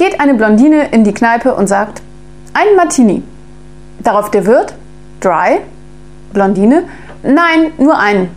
geht eine Blondine in die Kneipe und sagt, ein Martini. Darauf der Wirt, dry, Blondine, nein, nur einen.